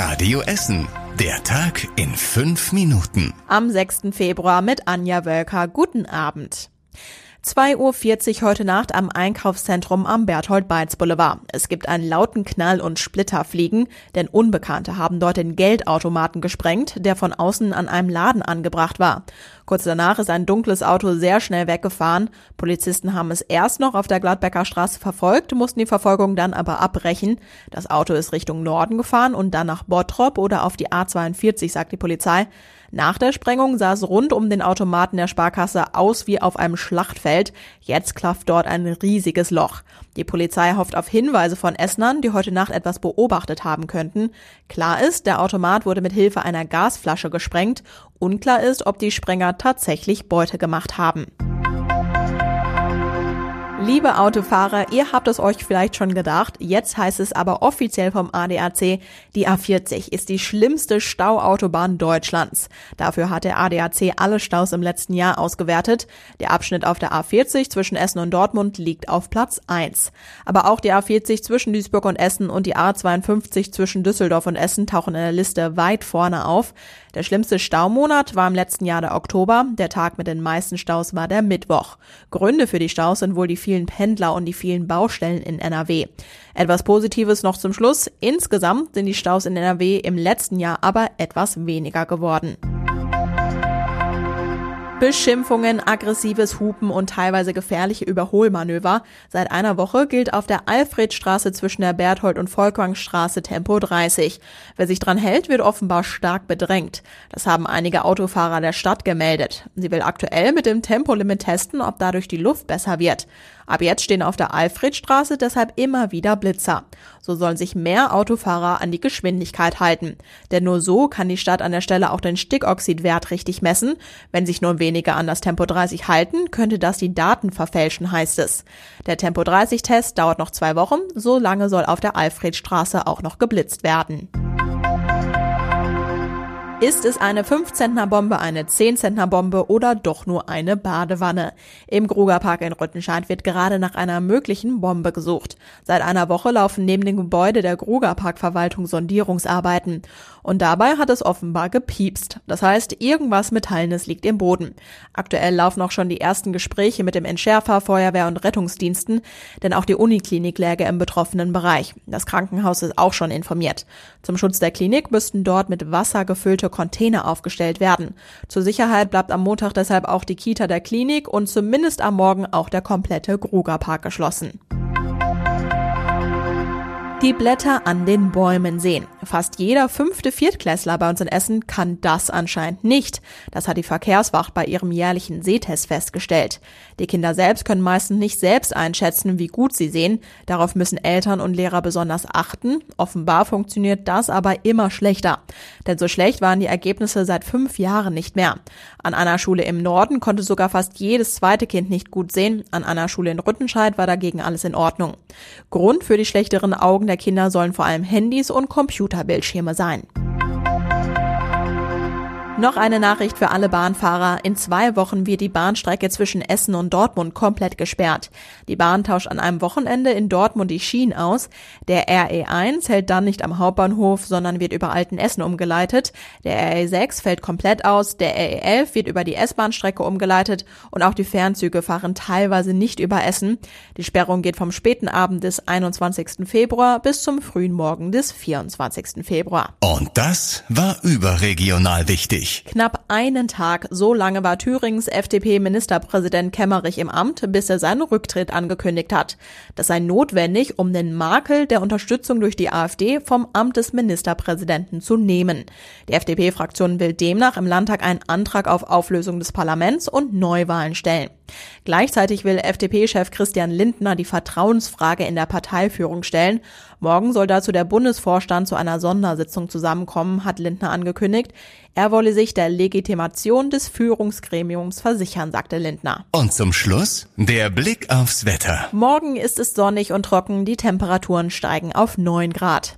Radio Essen. Der Tag in fünf Minuten. Am 6. Februar mit Anja Wölker. Guten Abend. 2.40 Uhr heute Nacht am Einkaufszentrum am Berthold-Beitz-Boulevard. Es gibt einen lauten Knall und Splitterfliegen, denn Unbekannte haben dort den Geldautomaten gesprengt, der von außen an einem Laden angebracht war. Kurz danach ist ein dunkles Auto sehr schnell weggefahren. Polizisten haben es erst noch auf der Gladbecker Straße verfolgt, mussten die Verfolgung dann aber abbrechen. Das Auto ist Richtung Norden gefahren und dann nach Bottrop oder auf die A42, sagt die Polizei. Nach der Sprengung sah es rund um den Automaten der Sparkasse aus wie auf einem Schlachtfeld. Jetzt klafft dort ein riesiges Loch. Die Polizei hofft auf Hinweise von Essnern, die heute Nacht etwas beobachtet haben könnten. Klar ist, der Automat wurde mit Hilfe einer Gasflasche gesprengt. Unklar ist, ob die Sprenger tatsächlich Beute gemacht haben. Liebe Autofahrer, ihr habt es euch vielleicht schon gedacht, jetzt heißt es aber offiziell vom ADAC, die A40 ist die schlimmste Stauautobahn Deutschlands. Dafür hat der ADAC alle Staus im letzten Jahr ausgewertet. Der Abschnitt auf der A40 zwischen Essen und Dortmund liegt auf Platz 1. Aber auch die A40 zwischen Duisburg und Essen und die A52 zwischen Düsseldorf und Essen tauchen in der Liste weit vorne auf. Der schlimmste Staumonat war im letzten Jahr der Oktober. Der Tag mit den meisten Staus war der Mittwoch. Gründe für die Staus sind wohl die vielen Pendler und die vielen Baustellen in NRW. Etwas Positives noch zum Schluss. Insgesamt sind die Staus in NRW im letzten Jahr aber etwas weniger geworden. Beschimpfungen, aggressives Hupen und teilweise gefährliche Überholmanöver. Seit einer Woche gilt auf der Alfredstraße zwischen der Berthold- und Volkwangstraße Tempo 30. Wer sich dran hält, wird offenbar stark bedrängt. Das haben einige Autofahrer der Stadt gemeldet. Sie will aktuell mit dem Tempolimit testen, ob dadurch die Luft besser wird. Ab jetzt stehen auf der Alfredstraße deshalb immer wieder Blitzer. So sollen sich mehr Autofahrer an die Geschwindigkeit halten. Denn nur so kann die Stadt an der Stelle auch den Stickoxidwert richtig messen. Wenn sich nur wenige an das Tempo 30 halten, könnte das die Daten verfälschen, heißt es. Der Tempo 30 Test dauert noch zwei Wochen. So lange soll auf der Alfredstraße auch noch geblitzt werden. Ist es eine 5-Zentner-Bombe, eine 10-Zentner-Bombe oder doch nur eine Badewanne? Im Grugerpark in Rüttenscheid wird gerade nach einer möglichen Bombe gesucht. Seit einer Woche laufen neben dem Gebäude der Grugerparkverwaltung Sondierungsarbeiten. Und dabei hat es offenbar gepiepst. Das heißt, irgendwas Metallenes liegt im Boden. Aktuell laufen auch schon die ersten Gespräche mit dem Entschärfer, Feuerwehr und Rettungsdiensten, denn auch die Uniklinik läge im betroffenen Bereich. Das Krankenhaus ist auch schon informiert. Zum Schutz der Klinik müssten dort mit Wasser gefüllte für Container aufgestellt werden. Zur Sicherheit bleibt am Montag deshalb auch die Kita der Klinik und zumindest am Morgen auch der komplette Grugerpark geschlossen. Die Blätter an den Bäumen sehen. Fast jeder fünfte Viertklässler bei uns in Essen kann das anscheinend nicht. Das hat die Verkehrswacht bei ihrem jährlichen Sehtest festgestellt. Die Kinder selbst können meistens nicht selbst einschätzen, wie gut sie sehen. Darauf müssen Eltern und Lehrer besonders achten. Offenbar funktioniert das aber immer schlechter. Denn so schlecht waren die Ergebnisse seit fünf Jahren nicht mehr. An einer Schule im Norden konnte sogar fast jedes zweite Kind nicht gut sehen. An einer Schule in Rüttenscheid war dagegen alles in Ordnung. Grund für die schlechteren Augen der Kinder sollen vor allem Handys und Computerbildschirme sein. Noch eine Nachricht für alle Bahnfahrer. In zwei Wochen wird die Bahnstrecke zwischen Essen und Dortmund komplett gesperrt. Die Bahn tauscht an einem Wochenende in Dortmund die Schienen aus. Der RE1 hält dann nicht am Hauptbahnhof, sondern wird über Altenessen umgeleitet. Der RE6 fällt komplett aus. Der RE11 wird über die S-Bahn-Strecke umgeleitet und auch die Fernzüge fahren teilweise nicht über Essen. Die Sperrung geht vom späten Abend des 21. Februar bis zum frühen Morgen des 24. Februar. Und das war überregional wichtig. Knapp einen Tag, so lange war Thürings FDP-Ministerpräsident Kemmerich im Amt, bis er seinen Rücktritt angekündigt hat. Das sei notwendig, um den Makel der Unterstützung durch die AfD vom Amt des Ministerpräsidenten zu nehmen. Die FDP-Fraktion will demnach im Landtag einen Antrag auf Auflösung des Parlaments und Neuwahlen stellen. Gleichzeitig will FDP-Chef Christian Lindner die Vertrauensfrage in der Parteiführung stellen. Morgen soll dazu der Bundesvorstand zu einer Sondersitzung zusammenkommen, hat Lindner angekündigt. Er wolle sich der Legitimation des Führungsgremiums versichern, sagte Lindner. Und zum Schluss der Blick aufs Wetter. Morgen ist es sonnig und trocken, die Temperaturen steigen auf 9 Grad.